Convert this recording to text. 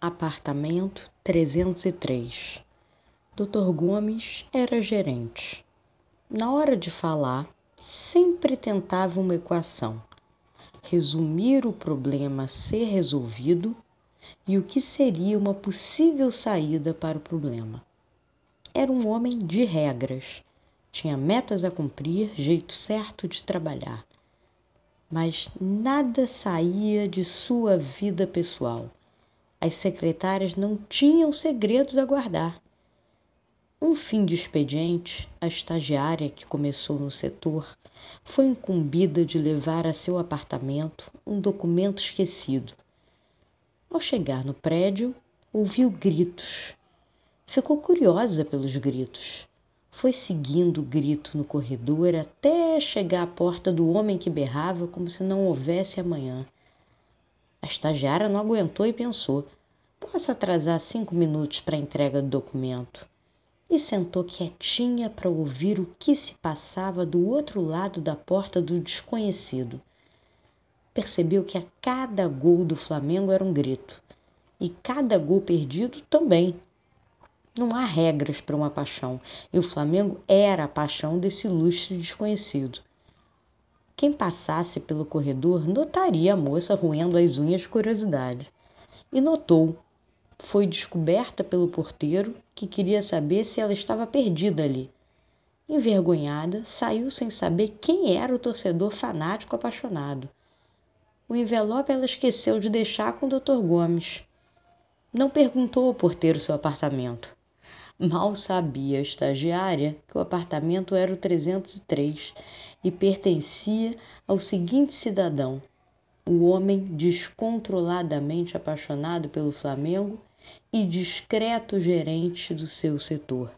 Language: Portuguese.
Apartamento 303. Dr. Gomes era gerente. Na hora de falar, sempre tentava uma equação: resumir o problema a ser resolvido e o que seria uma possível saída para o problema. Era um homem de regras, tinha metas a cumprir, jeito certo de trabalhar. Mas nada saía de sua vida pessoal as secretárias não tinham segredos a guardar. Um fim de expediente, a estagiária que começou no setor foi incumbida de levar a seu apartamento um documento esquecido. Ao chegar no prédio, ouviu gritos. Ficou curiosa pelos gritos. Foi seguindo o grito no corredor até chegar à porta do homem que berrava como se não houvesse amanhã. Estagiária não aguentou e pensou: posso atrasar cinco minutos para a entrega do documento. E sentou quietinha para ouvir o que se passava do outro lado da porta do desconhecido. Percebeu que a cada gol do Flamengo era um grito, e cada gol perdido também. Não há regras para uma paixão, e o Flamengo era a paixão desse ilustre desconhecido. Quem passasse pelo corredor notaria a moça roendo as unhas de curiosidade. E notou. Foi descoberta pelo porteiro, que queria saber se ela estava perdida ali. Envergonhada, saiu sem saber quem era o torcedor fanático apaixonado. O envelope ela esqueceu de deixar com o Dr. Gomes. Não perguntou ao porteiro seu apartamento. Mal sabia a estagiária que o apartamento era o 303 e pertencia ao seguinte cidadão, o homem descontroladamente apaixonado pelo Flamengo e discreto gerente do seu setor.